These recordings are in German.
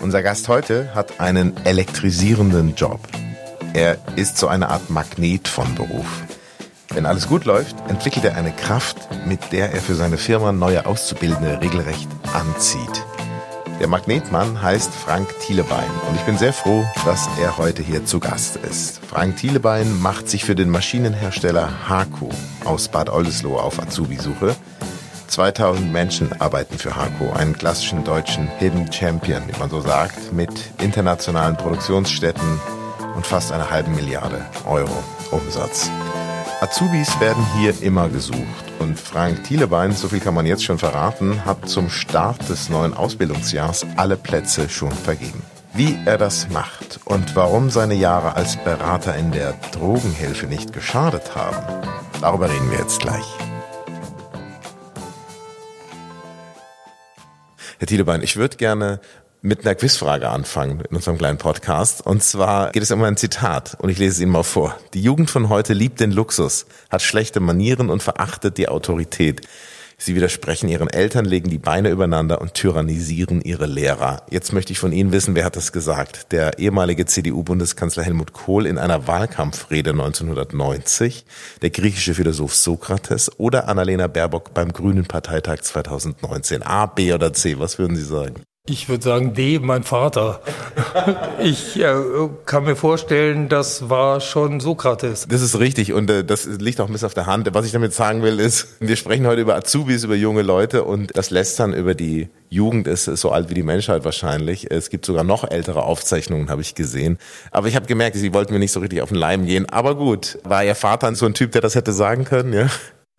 Unser Gast heute hat einen elektrisierenden Job. Er ist so eine Art Magnet von Beruf. Wenn alles gut läuft, entwickelt er eine Kraft, mit der er für seine Firma neue Auszubildende regelrecht anzieht. Der Magnetmann heißt Frank Thielebein und ich bin sehr froh, dass er heute hier zu Gast ist. Frank Thielebein macht sich für den Maschinenhersteller Haku aus Bad Oldesloe auf Azubi-Suche. 2000 Menschen arbeiten für Haku, einen klassischen deutschen Hidden Champion, wie man so sagt, mit internationalen Produktionsstätten und fast einer halben Milliarde Euro Umsatz. Azubis werden hier immer gesucht und Frank Thielebein, so viel kann man jetzt schon verraten, hat zum Start des neuen Ausbildungsjahrs alle Plätze schon vergeben. Wie er das macht und warum seine Jahre als Berater in der Drogenhilfe nicht geschadet haben, darüber reden wir jetzt gleich. Herr Thielebein, ich würde gerne mit einer Quizfrage anfangen in unserem kleinen Podcast. Und zwar geht es um ein Zitat und ich lese es Ihnen mal vor. Die Jugend von heute liebt den Luxus, hat schlechte Manieren und verachtet die Autorität. Sie widersprechen ihren Eltern, legen die Beine übereinander und tyrannisieren ihre Lehrer. Jetzt möchte ich von Ihnen wissen, wer hat das gesagt? Der ehemalige CDU-Bundeskanzler Helmut Kohl in einer Wahlkampfrede 1990, der griechische Philosoph Sokrates oder Annalena Baerbock beim Grünen Parteitag 2019? A, B oder C? Was würden Sie sagen? Ich würde sagen, D, mein Vater. Ich äh, kann mir vorstellen, das war schon Sokrates. Das ist richtig und äh, das liegt auch ein bisschen auf der Hand. Was ich damit sagen will, ist, wir sprechen heute über Azubis, über junge Leute und das Lästern über die Jugend ist so alt wie die Menschheit wahrscheinlich. Es gibt sogar noch ältere Aufzeichnungen, habe ich gesehen. Aber ich habe gemerkt, sie wollten mir nicht so richtig auf den Leim gehen. Aber gut, war ihr Vater so ein Typ, der das hätte sagen können, ja?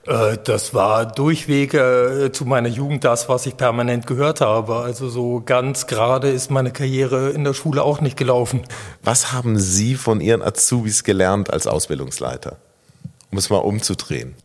Äh, das war durchweg äh, zu meiner Jugend das, was ich permanent gehört habe. Also so ganz gerade ist meine Karriere in der Schule auch nicht gelaufen. Was haben Sie von Ihren Azubis gelernt als Ausbildungsleiter? Um es mal umzudrehen.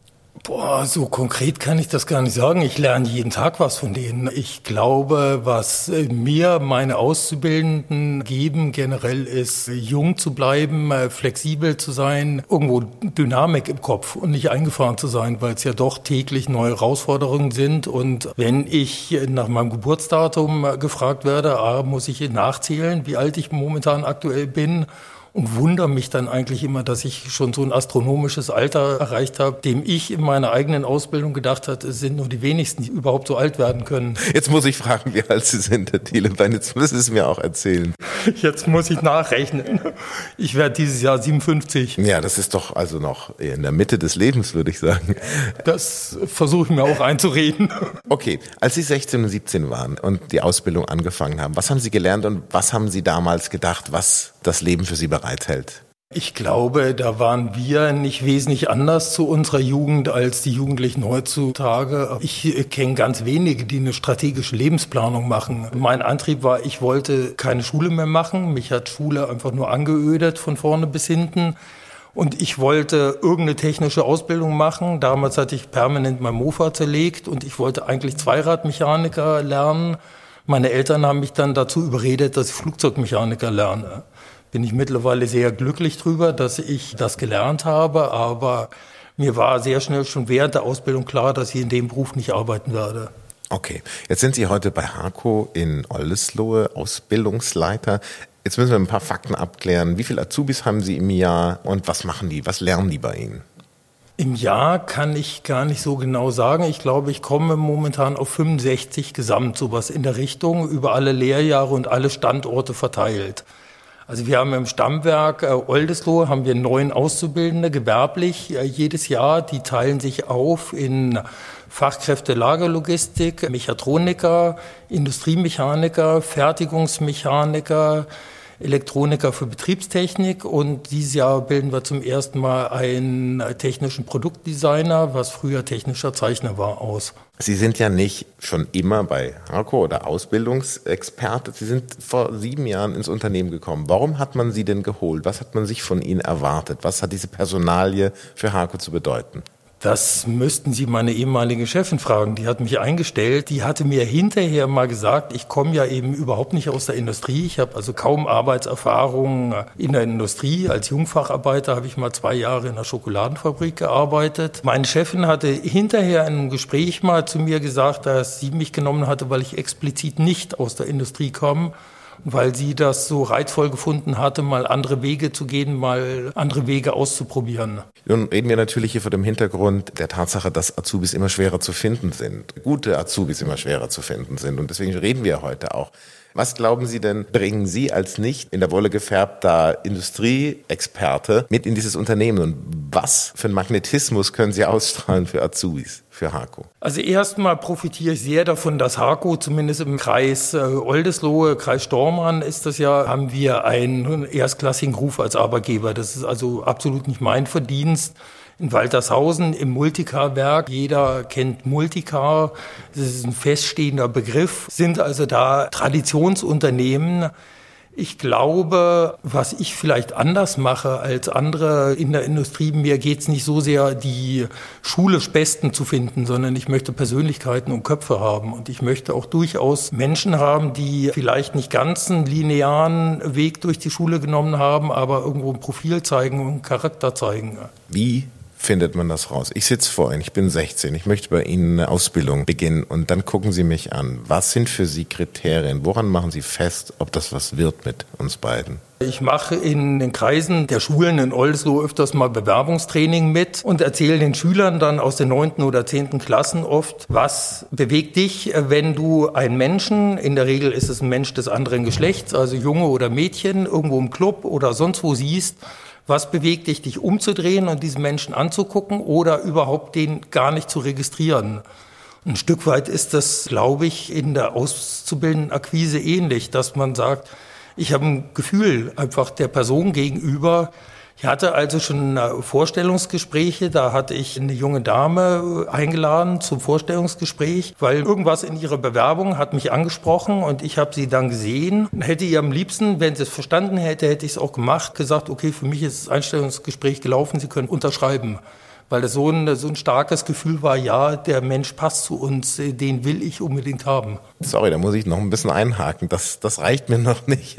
Boah, so konkret kann ich das gar nicht sagen. Ich lerne jeden Tag was von denen. Ich glaube, was mir meine Auszubildenden geben generell ist, jung zu bleiben, äh, flexibel zu sein, irgendwo Dynamik im Kopf und nicht eingefahren zu sein, weil es ja doch täglich neue Herausforderungen sind. Und wenn ich nach meinem Geburtsdatum gefragt werde, A, muss ich nachzählen, wie alt ich momentan aktuell bin und wundere mich dann eigentlich immer, dass ich schon so ein astronomisches Alter erreicht habe, dem ich in meiner eigenen Ausbildung gedacht hatte, es sind nur die wenigsten, die überhaupt so alt werden können. Jetzt muss ich fragen, wie alt Sie sind, Herr Thielebein. Jetzt müssen Sie es mir auch erzählen. Jetzt muss ich nachrechnen. Ich werde dieses Jahr 57. Ja, das ist doch also noch in der Mitte des Lebens, würde ich sagen. Das versuche ich mir auch einzureden. Okay, als Sie 16 und 17 waren und die Ausbildung angefangen haben, was haben Sie gelernt und was haben Sie damals gedacht, was das Leben für Sie bereithält? Ich glaube, da waren wir nicht wesentlich anders zu unserer Jugend als die Jugendlichen heutzutage. Ich kenne ganz wenige, die eine strategische Lebensplanung machen. Mein Antrieb war, ich wollte keine Schule mehr machen. Mich hat Schule einfach nur angeödet von vorne bis hinten. Und ich wollte irgendeine technische Ausbildung machen. Damals hatte ich permanent mein Mofa zerlegt und ich wollte eigentlich Zweiradmechaniker lernen. Meine Eltern haben mich dann dazu überredet, dass ich Flugzeugmechaniker lerne bin ich mittlerweile sehr glücklich drüber, dass ich das gelernt habe, aber mir war sehr schnell schon während der Ausbildung klar, dass ich in dem Beruf nicht arbeiten werde. Okay, jetzt sind Sie heute bei Harco in Oldesloe Ausbildungsleiter. Jetzt müssen wir ein paar Fakten abklären. Wie viele Azubis haben Sie im Jahr und was machen die? Was lernen die bei Ihnen? Im Jahr kann ich gar nicht so genau sagen. Ich glaube, ich komme momentan auf 65 gesamt, sowas in der Richtung, über alle Lehrjahre und alle Standorte verteilt. Also wir haben im Stammwerk äh, Oldesloe haben wir neun Auszubildende gewerblich äh, jedes Jahr. Die teilen sich auf in Fachkräfte Lagerlogistik, Mechatroniker, Industriemechaniker, Fertigungsmechaniker, Elektroniker für Betriebstechnik und dieses Jahr bilden wir zum ersten Mal einen technischen Produktdesigner, was früher technischer Zeichner war, aus. Sie sind ja nicht schon immer bei Harco oder Ausbildungsexperte. Sie sind vor sieben Jahren ins Unternehmen gekommen. Warum hat man Sie denn geholt? Was hat man sich von Ihnen erwartet? Was hat diese Personalie für Harco zu bedeuten? Das müssten Sie meine ehemalige Chefin fragen. Die hat mich eingestellt. Die hatte mir hinterher mal gesagt, ich komme ja eben überhaupt nicht aus der Industrie. Ich habe also kaum Arbeitserfahrung in der Industrie. Als Jungfacharbeiter habe ich mal zwei Jahre in der Schokoladenfabrik gearbeitet. Meine Chefin hatte hinterher in einem Gespräch mal zu mir gesagt, dass sie mich genommen hatte, weil ich explizit nicht aus der Industrie komme weil sie das so reizvoll gefunden hatte, mal andere Wege zu gehen, mal andere Wege auszuprobieren. Nun reden wir natürlich hier vor dem Hintergrund der Tatsache, dass Azubis immer schwerer zu finden sind, gute Azubis immer schwerer zu finden sind. Und deswegen reden wir heute auch was glauben Sie denn, bringen Sie als nicht in der Wolle gefärbter Industrieexperte mit in dieses Unternehmen? Und was für einen Magnetismus können Sie ausstrahlen für Azubis? Für Harko? Also erstmal profitiere ich sehr davon, dass Harko zumindest im Kreis äh, Oldesloe, Kreis Stormann ist das ja, haben wir einen erstklassigen Ruf als Arbeitgeber. Das ist also absolut nicht mein Verdienst in Waltershausen im Multicar-Werk. Jeder kennt Multicar. Das ist ein feststehender Begriff. Sind also da Traditionsunternehmen. Ich glaube, was ich vielleicht anders mache als andere in der Industrie, mir geht es nicht so sehr, die schulisch Besten zu finden, sondern ich möchte Persönlichkeiten und Köpfe haben. Und ich möchte auch durchaus Menschen haben, die vielleicht nicht ganz einen linearen Weg durch die Schule genommen haben, aber irgendwo ein Profil zeigen und einen Charakter zeigen. Wie findet man das raus? Ich sitze vor Ihnen, ich bin 16, ich möchte bei Ihnen eine Ausbildung beginnen und dann gucken Sie mich an. Was sind für Sie Kriterien? Woran machen Sie fest, ob das was wird mit uns beiden? Ich mache in den Kreisen der Schulen in Oldesloe öfters mal Bewerbungstraining mit und erzähle den Schülern dann aus den neunten oder zehnten Klassen oft, was bewegt dich, wenn du einen Menschen, in der Regel ist es ein Mensch des anderen Geschlechts, also Junge oder Mädchen, irgendwo im Club oder sonst wo siehst, was bewegt dich, dich umzudrehen und diesen Menschen anzugucken oder überhaupt den gar nicht zu registrieren? Ein Stück weit ist das, glaube ich, in der auszubildenden Akquise ähnlich, dass man sagt, ich habe ein Gefühl einfach der Person gegenüber, ich hatte also schon Vorstellungsgespräche, da hatte ich eine junge Dame eingeladen zum Vorstellungsgespräch, weil irgendwas in ihrer Bewerbung hat mich angesprochen und ich habe sie dann gesehen. Hätte ihr am liebsten, wenn sie es verstanden hätte, hätte ich es auch gemacht, gesagt, okay, für mich ist das Einstellungsgespräch gelaufen, Sie können unterschreiben weil das so ein, so ein starkes Gefühl war, ja, der Mensch passt zu uns, den will ich unbedingt haben. Sorry, da muss ich noch ein bisschen einhaken. Das, das reicht mir noch nicht.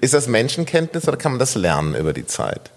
Ist das Menschenkenntnis oder kann man das lernen über die Zeit?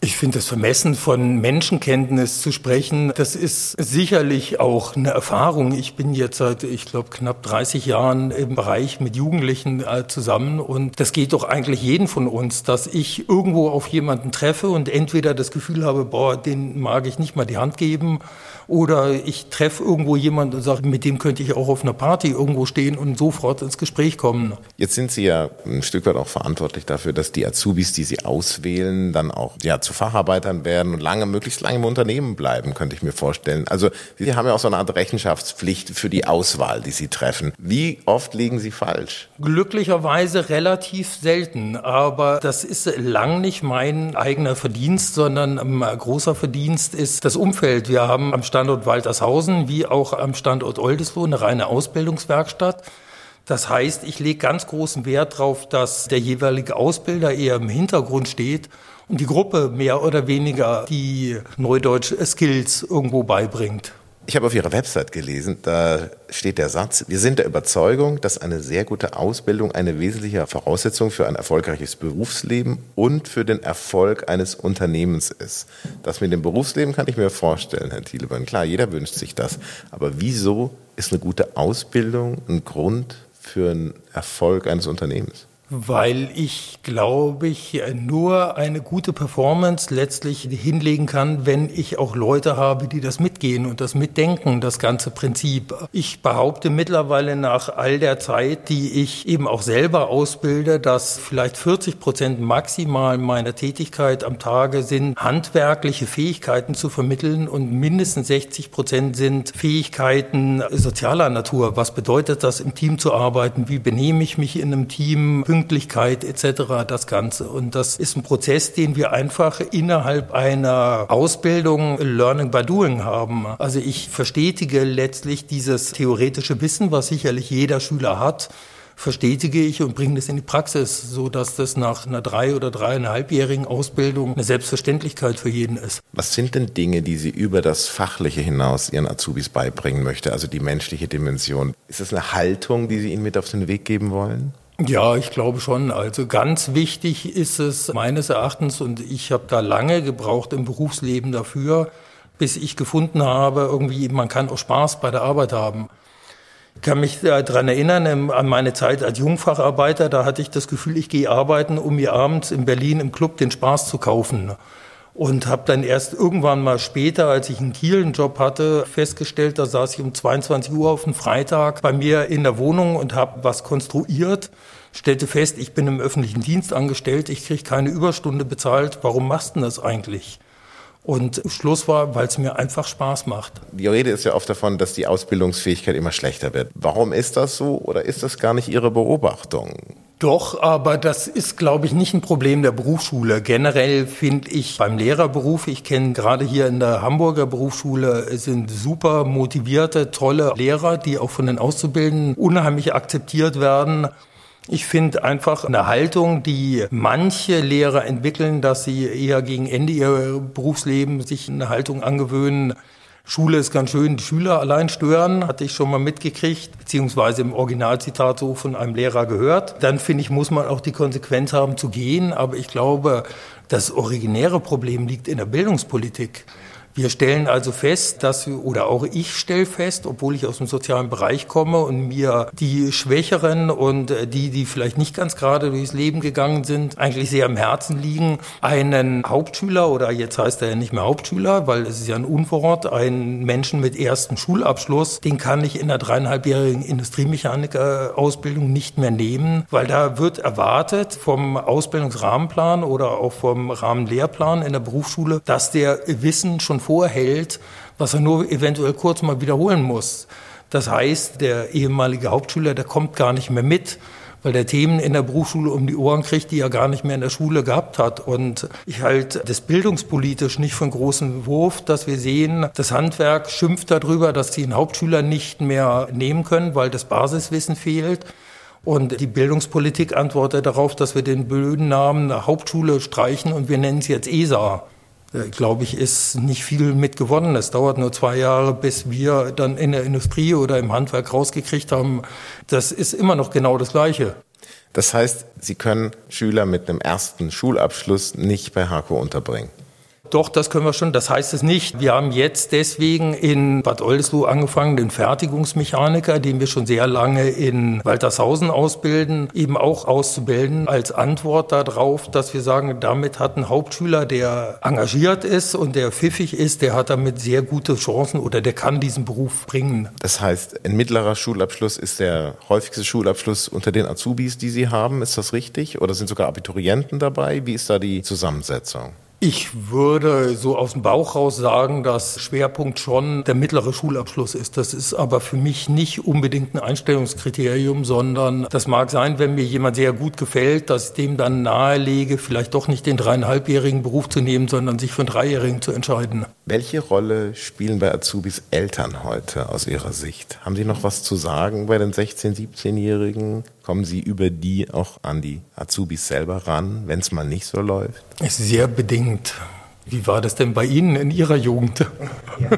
Ich finde es vermessen, von Menschenkenntnis zu sprechen. Das ist sicherlich auch eine Erfahrung. Ich bin jetzt seit, ich glaube, knapp 30 Jahren im Bereich mit Jugendlichen äh, zusammen und das geht doch eigentlich jeden von uns, dass ich irgendwo auf jemanden treffe und entweder das Gefühl habe, boah, den mag ich nicht mal die Hand geben oder ich treffe irgendwo jemanden und sage, mit dem könnte ich auch auf einer Party irgendwo stehen und sofort ins Gespräch kommen. Jetzt sind Sie ja ein Stück weit auch verantwortlich dafür, dass die Azubis, die Sie auswählen, dann auch ja, zu Facharbeitern werden und lange, möglichst lange im Unternehmen bleiben, könnte ich mir vorstellen. Also Sie haben ja auch so eine Art Rechenschaftspflicht für die Auswahl, die Sie treffen. Wie oft liegen Sie falsch? Glücklicherweise relativ selten, aber das ist lang nicht mein eigener Verdienst, sondern ein großer Verdienst ist das Umfeld. Wir haben am Standort Waltershausen wie auch am Standort Oldesloe eine reine Ausbildungswerkstatt. Das heißt, ich lege ganz großen Wert darauf, dass der jeweilige Ausbilder eher im Hintergrund steht und die Gruppe mehr oder weniger die Neudeutsch Skills irgendwo beibringt. Ich habe auf Ihrer Website gelesen, da steht der Satz, wir sind der Überzeugung, dass eine sehr gute Ausbildung eine wesentliche Voraussetzung für ein erfolgreiches Berufsleben und für den Erfolg eines Unternehmens ist. Das mit dem Berufsleben kann ich mir vorstellen, Herr Thielemann. Klar, jeder wünscht sich das. Aber wieso ist eine gute Ausbildung ein Grund für einen Erfolg eines Unternehmens? Weil ich glaube ich nur eine gute Performance letztlich hinlegen kann, wenn ich auch Leute habe, die das mitgehen und das mitdenken, das ganze Prinzip. Ich behaupte mittlerweile nach all der Zeit, die ich eben auch selber ausbilde, dass vielleicht 40 Prozent maximal meiner Tätigkeit am Tage sind, handwerkliche Fähigkeiten zu vermitteln und mindestens 60 Prozent sind Fähigkeiten sozialer Natur. Was bedeutet das, im Team zu arbeiten? Wie benehme ich mich in einem Team? Pünktlichkeit etc. das Ganze. Und das ist ein Prozess, den wir einfach innerhalb einer Ausbildung Learning by Doing haben. Also ich verstetige letztlich dieses theoretische Wissen, was sicherlich jeder Schüler hat verstetige ich und bringe das in die Praxis, so dass das nach einer drei- oder dreieinhalbjährigen Ausbildung eine Selbstverständlichkeit für jeden ist. Was sind denn Dinge, die Sie über das Fachliche hinaus Ihren Azubis beibringen möchte, also die menschliche Dimension? Ist das eine Haltung, die Sie ihnen mit auf den Weg geben wollen? Ja, ich glaube schon. Also ganz wichtig ist es meines Erachtens, und ich habe da lange gebraucht im Berufsleben dafür, bis ich gefunden habe, irgendwie, man kann auch Spaß bei der Arbeit haben. Ich kann mich daran erinnern, an meine Zeit als Jungfacharbeiter, da hatte ich das Gefühl, ich gehe arbeiten, um mir abends in Berlin im Club den Spaß zu kaufen. Und habe dann erst irgendwann mal später, als ich in Kiel einen Job hatte, festgestellt, da saß ich um 22 Uhr auf einem Freitag bei mir in der Wohnung und habe was konstruiert stellte fest, ich bin im öffentlichen Dienst angestellt, ich kriege keine Überstunde bezahlt, warum machst du das eigentlich? Und Schluss war, weil es mir einfach Spaß macht. Die Rede ist ja oft davon, dass die Ausbildungsfähigkeit immer schlechter wird. Warum ist das so oder ist das gar nicht Ihre Beobachtung? Doch, aber das ist, glaube ich, nicht ein Problem der Berufsschule. Generell finde ich beim Lehrerberuf, ich kenne gerade hier in der Hamburger Berufsschule, sind super motivierte, tolle Lehrer, die auch von den Auszubildenden unheimlich akzeptiert werden. Ich finde einfach eine Haltung, die manche Lehrer entwickeln, dass sie eher gegen Ende ihrer Berufsleben sich eine Haltung angewöhnen. Schule ist ganz schön, die Schüler allein stören, hatte ich schon mal mitgekriegt, beziehungsweise im Originalzitat so von einem Lehrer gehört. Dann finde ich, muss man auch die Konsequenz haben zu gehen. Aber ich glaube, das originäre Problem liegt in der Bildungspolitik. Wir stellen also fest, dass oder auch ich stelle fest, obwohl ich aus dem sozialen Bereich komme und mir die Schwächeren und äh, die, die vielleicht nicht ganz gerade durchs Leben gegangen sind, eigentlich sehr am Herzen liegen, einen Hauptschüler oder jetzt heißt er ja nicht mehr Hauptschüler, weil es ist ja ein Unwort, einen Menschen mit ersten Schulabschluss, den kann ich in der dreieinhalbjährigen Industriemechaniker-Ausbildung nicht mehr nehmen, weil da wird erwartet vom Ausbildungsrahmenplan oder auch vom Rahmenlehrplan in der Berufsschule, dass der Wissen schon vorhält, was er nur eventuell kurz mal wiederholen muss. Das heißt, der ehemalige Hauptschüler, der kommt gar nicht mehr mit, weil der Themen in der Berufsschule um die Ohren kriegt, die er gar nicht mehr in der Schule gehabt hat. Und ich halte das bildungspolitisch nicht von großem Wurf, dass wir sehen, das Handwerk schimpft darüber, dass sie einen Hauptschüler nicht mehr nehmen können, weil das Basiswissen fehlt. Und die Bildungspolitik antwortet darauf, dass wir den blöden Namen Hauptschule streichen und wir nennen es jetzt ESA. Äh, glaube ich, ist nicht viel mit gewonnen. Es dauert nur zwei Jahre, bis wir dann in der Industrie oder im Handwerk rausgekriegt haben, das ist immer noch genau das Gleiche. Das heißt, Sie können Schüler mit einem ersten Schulabschluss nicht bei HAKO unterbringen. Doch, das können wir schon. Das heißt es nicht. Wir haben jetzt deswegen in Bad Oldesloe angefangen, den Fertigungsmechaniker, den wir schon sehr lange in Waltershausen ausbilden, eben auch auszubilden als Antwort darauf, dass wir sagen, damit hat ein Hauptschüler, der engagiert ist und der pfiffig ist, der hat damit sehr gute Chancen oder der kann diesen Beruf bringen. Das heißt, ein mittlerer Schulabschluss ist der häufigste Schulabschluss unter den Azubis, die Sie haben. Ist das richtig? Oder sind sogar Abiturienten dabei? Wie ist da die Zusammensetzung? Ich würde so aus dem Bauch raus sagen, dass Schwerpunkt schon der mittlere Schulabschluss ist. Das ist aber für mich nicht unbedingt ein Einstellungskriterium, sondern das mag sein, wenn mir jemand sehr gut gefällt, dass ich dem dann nahelege, vielleicht doch nicht den dreieinhalbjährigen Beruf zu nehmen, sondern sich für einen dreijährigen zu entscheiden. Welche Rolle spielen bei Azubis Eltern heute aus Ihrer Sicht? Haben Sie noch was zu sagen bei den 16-, 17-Jährigen? Kommen Sie über die auch an die Azubis selber ran, wenn es mal nicht so läuft? Sehr bedingt. Wie war das denn bei Ihnen in Ihrer Jugend? Ja.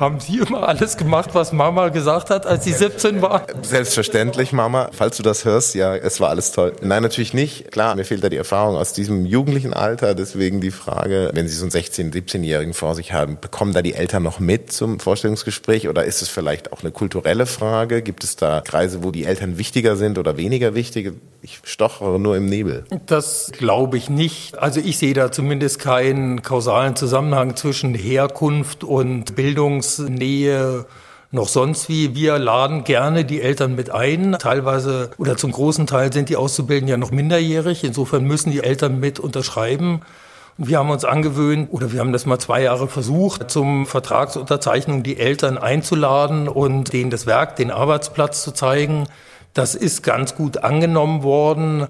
Haben Sie immer alles gemacht, was Mama gesagt hat, als Sie 17 war? Selbstverständlich, Mama. Falls du das hörst, ja, es war alles toll. Nein, natürlich nicht. Klar, mir fehlt da die Erfahrung aus diesem jugendlichen Alter. Deswegen die Frage, wenn Sie so einen 16-, 17-Jährigen vor sich haben, bekommen da die Eltern noch mit zum Vorstellungsgespräch oder ist es vielleicht auch eine kulturelle Frage? Gibt es da Kreise, wo die Eltern wichtiger sind oder weniger wichtig? Ich stochere nur im Nebel. Das glaube ich nicht. Also ich sehe da zumindest keinen kausalen kausalen Zusammenhang zwischen Herkunft und Bildungsnähe noch sonst wie. Wir laden gerne die Eltern mit ein. Teilweise oder zum großen Teil sind die Auszubildenden ja noch minderjährig. Insofern müssen die Eltern mit unterschreiben. Wir haben uns angewöhnt, oder wir haben das mal zwei Jahre versucht, zum Vertragsunterzeichnung die Eltern einzuladen und denen das Werk, den Arbeitsplatz zu zeigen. Das ist ganz gut angenommen worden,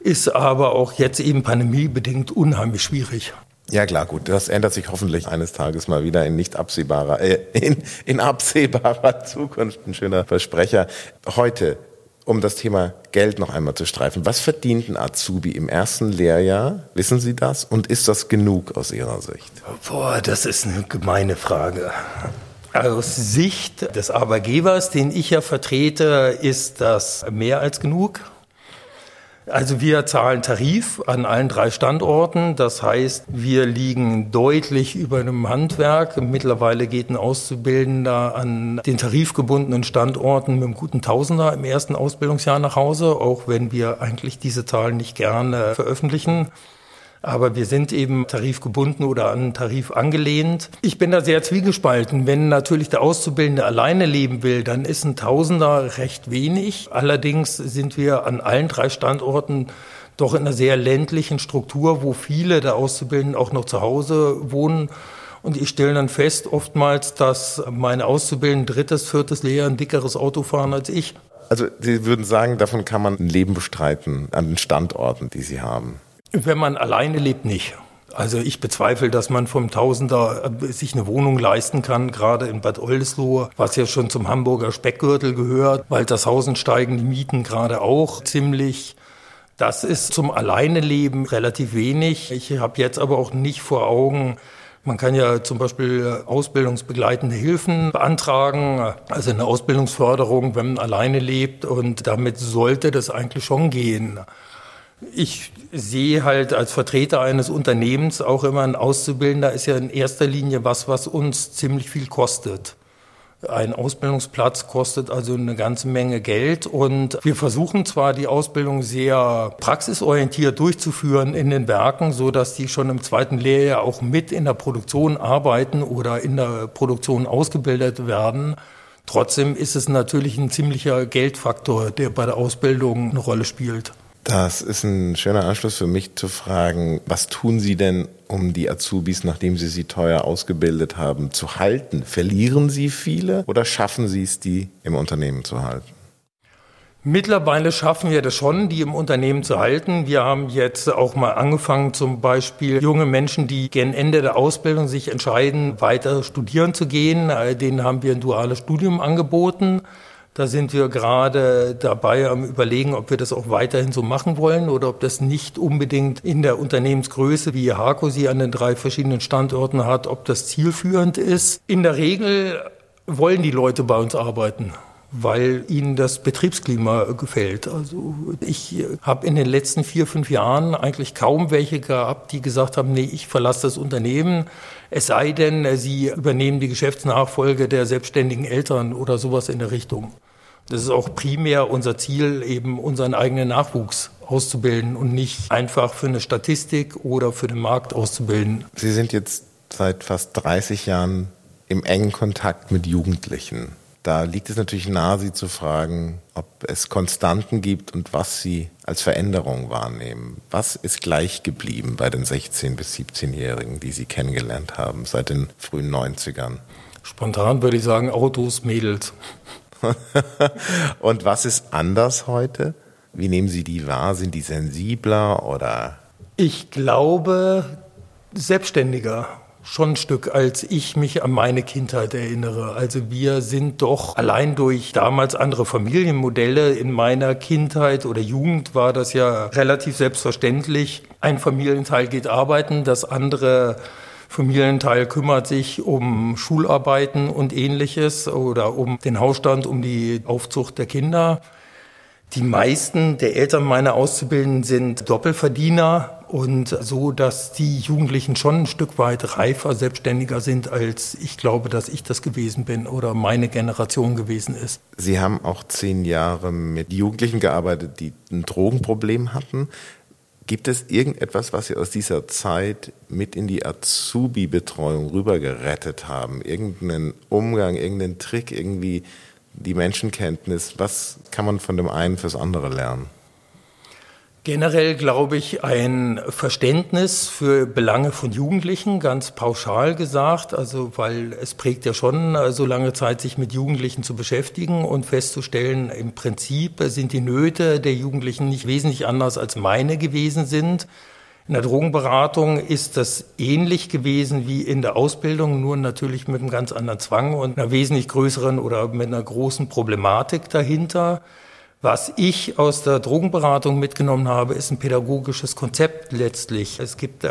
ist aber auch jetzt eben pandemiebedingt unheimlich schwierig. Ja klar, gut. Das ändert sich hoffentlich eines Tages mal wieder in nicht absehbarer, äh, in, in absehbarer Zukunft. Ein schöner Versprecher. Heute, um das Thema Geld noch einmal zu streifen. Was verdient ein Azubi im ersten Lehrjahr? Wissen Sie das? Und ist das genug aus Ihrer Sicht? Boah, das ist eine gemeine Frage. Aus Sicht des Arbeitgebers, den ich ja vertrete, ist das mehr als genug. Also wir zahlen Tarif an allen drei Standorten. Das heißt, wir liegen deutlich über einem Handwerk. Mittlerweile geht ein Auszubildender an den tarifgebundenen Standorten mit einem guten Tausender im ersten Ausbildungsjahr nach Hause, auch wenn wir eigentlich diese Zahlen nicht gerne veröffentlichen. Aber wir sind eben tarifgebunden oder an Tarif angelehnt. Ich bin da sehr zwiegespalten. Wenn natürlich der Auszubildende alleine leben will, dann ist ein Tausender recht wenig. Allerdings sind wir an allen drei Standorten doch in einer sehr ländlichen Struktur, wo viele der Auszubildenden auch noch zu Hause wohnen. Und ich stelle dann fest oftmals, dass meine Auszubildenden drittes, viertes Lehrjahr ein dickeres Auto fahren als ich. Also Sie würden sagen, davon kann man ein Leben bestreiten an den Standorten, die Sie haben. Wenn man alleine lebt, nicht. Also ich bezweifle, dass man vom Tausender äh, sich eine Wohnung leisten kann, gerade in Bad Oldesloe, was ja schon zum Hamburger Speckgürtel gehört, weil das Hausen steigen die Mieten gerade auch ziemlich. Das ist zum Alleineleben relativ wenig. Ich habe jetzt aber auch nicht vor Augen, man kann ja zum Beispiel ausbildungsbegleitende Hilfen beantragen, also eine Ausbildungsförderung, wenn man alleine lebt und damit sollte das eigentlich schon gehen. Ich sehe halt als Vertreter eines Unternehmens auch immer ein Auszubildender ist ja in erster Linie was, was uns ziemlich viel kostet. Ein Ausbildungsplatz kostet also eine ganze Menge Geld und wir versuchen zwar die Ausbildung sehr praxisorientiert durchzuführen in den Werken, so dass die schon im zweiten Lehrjahr auch mit in der Produktion arbeiten oder in der Produktion ausgebildet werden. Trotzdem ist es natürlich ein ziemlicher Geldfaktor, der bei der Ausbildung eine Rolle spielt. Das ist ein schöner Anschluss für mich zu fragen, was tun Sie denn, um die Azubis, nachdem Sie sie teuer ausgebildet haben, zu halten? Verlieren Sie viele oder schaffen Sie es, die im Unternehmen zu halten? Mittlerweile schaffen wir das schon, die im Unternehmen zu halten. Wir haben jetzt auch mal angefangen, zum Beispiel junge Menschen, die gern Ende der Ausbildung sich entscheiden, weiter studieren zu gehen. Denen haben wir ein duales Studium angeboten. Da sind wir gerade dabei am Überlegen, ob wir das auch weiterhin so machen wollen oder ob das nicht unbedingt in der Unternehmensgröße, wie Harco sie an den drei verschiedenen Standorten hat, ob das zielführend ist. In der Regel wollen die Leute bei uns arbeiten weil ihnen das Betriebsklima gefällt. Also ich habe in den letzten vier, fünf Jahren eigentlich kaum welche gehabt, die gesagt haben, nee, ich verlasse das Unternehmen. Es sei denn, sie übernehmen die Geschäftsnachfolge der selbstständigen Eltern oder sowas in der Richtung. Das ist auch primär unser Ziel, eben unseren eigenen Nachwuchs auszubilden und nicht einfach für eine Statistik oder für den Markt auszubilden. Sie sind jetzt seit fast 30 Jahren im engen Kontakt mit Jugendlichen. Da liegt es natürlich nahe, Sie zu fragen, ob es Konstanten gibt und was Sie als Veränderung wahrnehmen. Was ist gleich geblieben bei den 16- bis 17-Jährigen, die Sie kennengelernt haben seit den frühen 90ern? Spontan würde ich sagen Autos, Mädels. und was ist anders heute? Wie nehmen Sie die wahr? Sind die sensibler oder? Ich glaube, selbstständiger schon ein Stück, als ich mich an meine Kindheit erinnere. Also wir sind doch allein durch damals andere Familienmodelle in meiner Kindheit oder Jugend war das ja relativ selbstverständlich. Ein Familienteil geht arbeiten, das andere Familienteil kümmert sich um Schularbeiten und ähnliches oder um den Hausstand, um die Aufzucht der Kinder. Die meisten der Eltern meiner Auszubildenden sind Doppelverdiener und so, dass die Jugendlichen schon ein Stück weit reifer, selbstständiger sind, als ich glaube, dass ich das gewesen bin oder meine Generation gewesen ist. Sie haben auch zehn Jahre mit Jugendlichen gearbeitet, die ein Drogenproblem hatten. Gibt es irgendetwas, was Sie aus dieser Zeit mit in die Azubi-Betreuung rübergerettet haben? Irgendeinen Umgang, irgendeinen Trick, irgendwie die Menschenkenntnis? Was kann man von dem einen fürs andere lernen? Generell glaube ich ein Verständnis für Belange von Jugendlichen, ganz pauschal gesagt, also weil es prägt ja schon so lange Zeit, sich mit Jugendlichen zu beschäftigen und festzustellen, im Prinzip sind die Nöte der Jugendlichen nicht wesentlich anders als meine gewesen sind. In der Drogenberatung ist das ähnlich gewesen wie in der Ausbildung, nur natürlich mit einem ganz anderen Zwang und einer wesentlich größeren oder mit einer großen Problematik dahinter. Was ich aus der Drogenberatung mitgenommen habe, ist ein pädagogisches Konzept letztlich. Es gibt äh,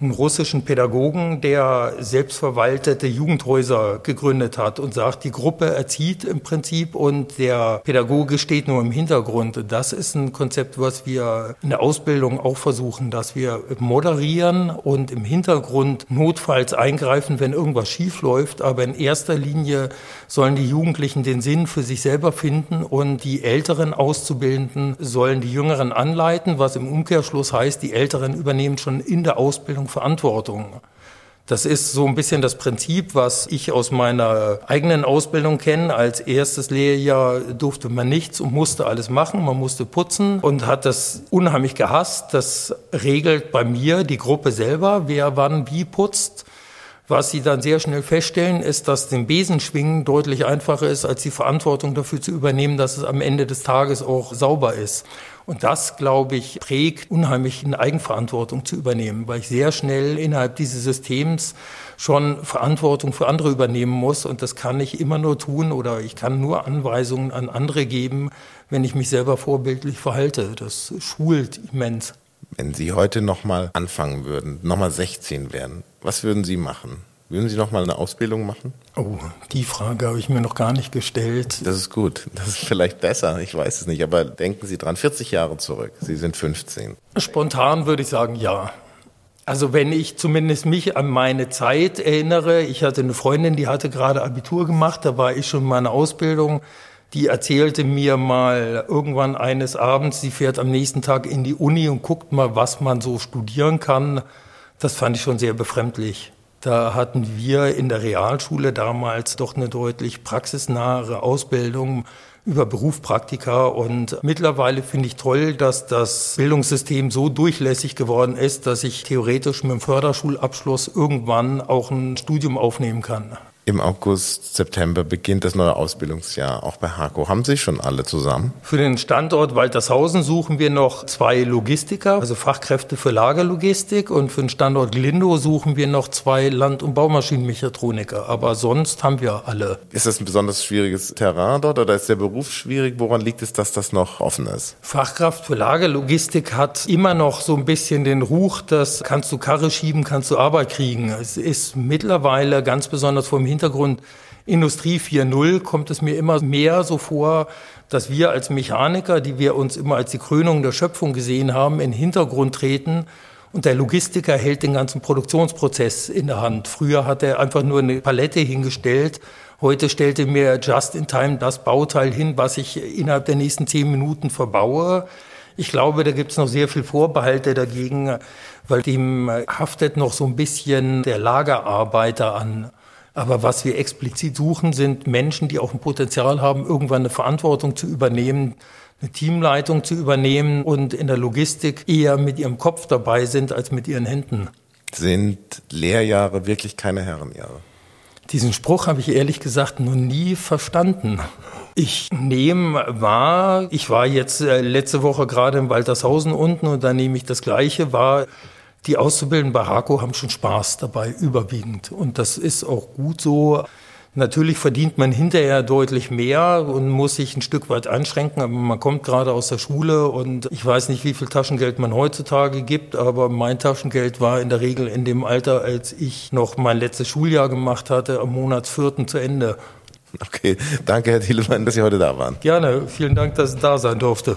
einen russischen Pädagogen, der selbstverwaltete Jugendhäuser gegründet hat und sagt, die Gruppe erzieht im Prinzip und der Pädagoge steht nur im Hintergrund. Das ist ein Konzept, was wir in der Ausbildung auch versuchen, dass wir moderieren und im Hintergrund notfalls eingreifen, wenn irgendwas schief läuft. Aber in erster Linie sollen die Jugendlichen den Sinn für sich selber finden und die Älteren Auszubildenden sollen die Jüngeren anleiten, was im Umkehrschluss heißt, die Älteren übernehmen schon in der Ausbildung Verantwortung. Das ist so ein bisschen das Prinzip, was ich aus meiner eigenen Ausbildung kenne. Als erstes Lehrjahr durfte man nichts und musste alles machen. Man musste putzen und hat das unheimlich gehasst. Das regelt bei mir die Gruppe selber, wer wann wie putzt. Was Sie dann sehr schnell feststellen, ist, dass den Besenschwingen deutlich einfacher ist, als die Verantwortung dafür zu übernehmen, dass es am Ende des Tages auch sauber ist. Und das, glaube ich, prägt unheimlich eine Eigenverantwortung zu übernehmen, weil ich sehr schnell innerhalb dieses Systems schon Verantwortung für andere übernehmen muss. Und das kann ich immer nur tun oder ich kann nur Anweisungen an andere geben, wenn ich mich selber vorbildlich verhalte. Das schult immens. Wenn Sie heute nochmal anfangen würden, nochmal 16 werden, was würden Sie machen? Würden Sie nochmal eine Ausbildung machen? Oh, die Frage habe ich mir noch gar nicht gestellt. Das ist gut. Das ist vielleicht besser. Ich weiß es nicht. Aber denken Sie dran, 40 Jahre zurück. Sie sind 15. Spontan würde ich sagen, ja. Also wenn ich zumindest mich an meine Zeit erinnere, ich hatte eine Freundin, die hatte gerade Abitur gemacht, da war ich schon in meiner Ausbildung die erzählte mir mal irgendwann eines Abends, sie fährt am nächsten Tag in die Uni und guckt mal, was man so studieren kann. Das fand ich schon sehr befremdlich. Da hatten wir in der Realschule damals doch eine deutlich praxisnahere Ausbildung über Berufspraktika und mittlerweile finde ich toll, dass das Bildungssystem so durchlässig geworden ist, dass ich theoretisch mit dem Förderschulabschluss irgendwann auch ein Studium aufnehmen kann. Im August, September beginnt das neue Ausbildungsjahr, auch bei Hako. Haben Sie schon alle zusammen? Für den Standort Waltershausen suchen wir noch zwei Logistiker, also Fachkräfte für Lagerlogistik. Und für den Standort Glindow suchen wir noch zwei Land- und Baumaschinenmechatroniker. Aber sonst haben wir alle. Ist das ein besonders schwieriges Terrain dort oder ist der Beruf schwierig? Woran liegt es, dass das noch offen ist? Fachkraft für Lagerlogistik hat immer noch so ein bisschen den Ruch, dass kannst du Karre schieben, kannst du Arbeit kriegen. Es ist mittlerweile ganz besonders vor dem Hintergrund Industrie 4.0 kommt es mir immer mehr so vor, dass wir als Mechaniker, die wir uns immer als die Krönung der Schöpfung gesehen haben, in den Hintergrund treten und der Logistiker hält den ganzen Produktionsprozess in der Hand. Früher hat er einfach nur eine Palette hingestellt. Heute stellt er mir just in time das Bauteil hin, was ich innerhalb der nächsten zehn Minuten verbaue. Ich glaube, da gibt es noch sehr viel Vorbehalte dagegen, weil dem haftet noch so ein bisschen der Lagerarbeiter an. Aber was wir explizit suchen, sind Menschen, die auch ein Potenzial haben, irgendwann eine Verantwortung zu übernehmen, eine Teamleitung zu übernehmen und in der Logistik eher mit ihrem Kopf dabei sind als mit ihren Händen. Sind Lehrjahre wirklich keine Herrenjahre? Diesen Spruch habe ich ehrlich gesagt noch nie verstanden. Ich nehme wahr, ich war jetzt äh, letzte Woche gerade in Waltershausen unten und da nehme ich das Gleiche wahr. Die Auszubildenden bei HAKO haben schon Spaß dabei, überwiegend. Und das ist auch gut so. Natürlich verdient man hinterher deutlich mehr und muss sich ein Stück weit einschränken, aber man kommt gerade aus der Schule und ich weiß nicht, wie viel Taschengeld man heutzutage gibt, aber mein Taschengeld war in der Regel in dem Alter, als ich noch mein letztes Schuljahr gemacht hatte, am Monatsvierten zu Ende. Okay, danke Herr Thielemann, dass Sie heute da waren. Gerne, vielen Dank, dass ich da sein durfte.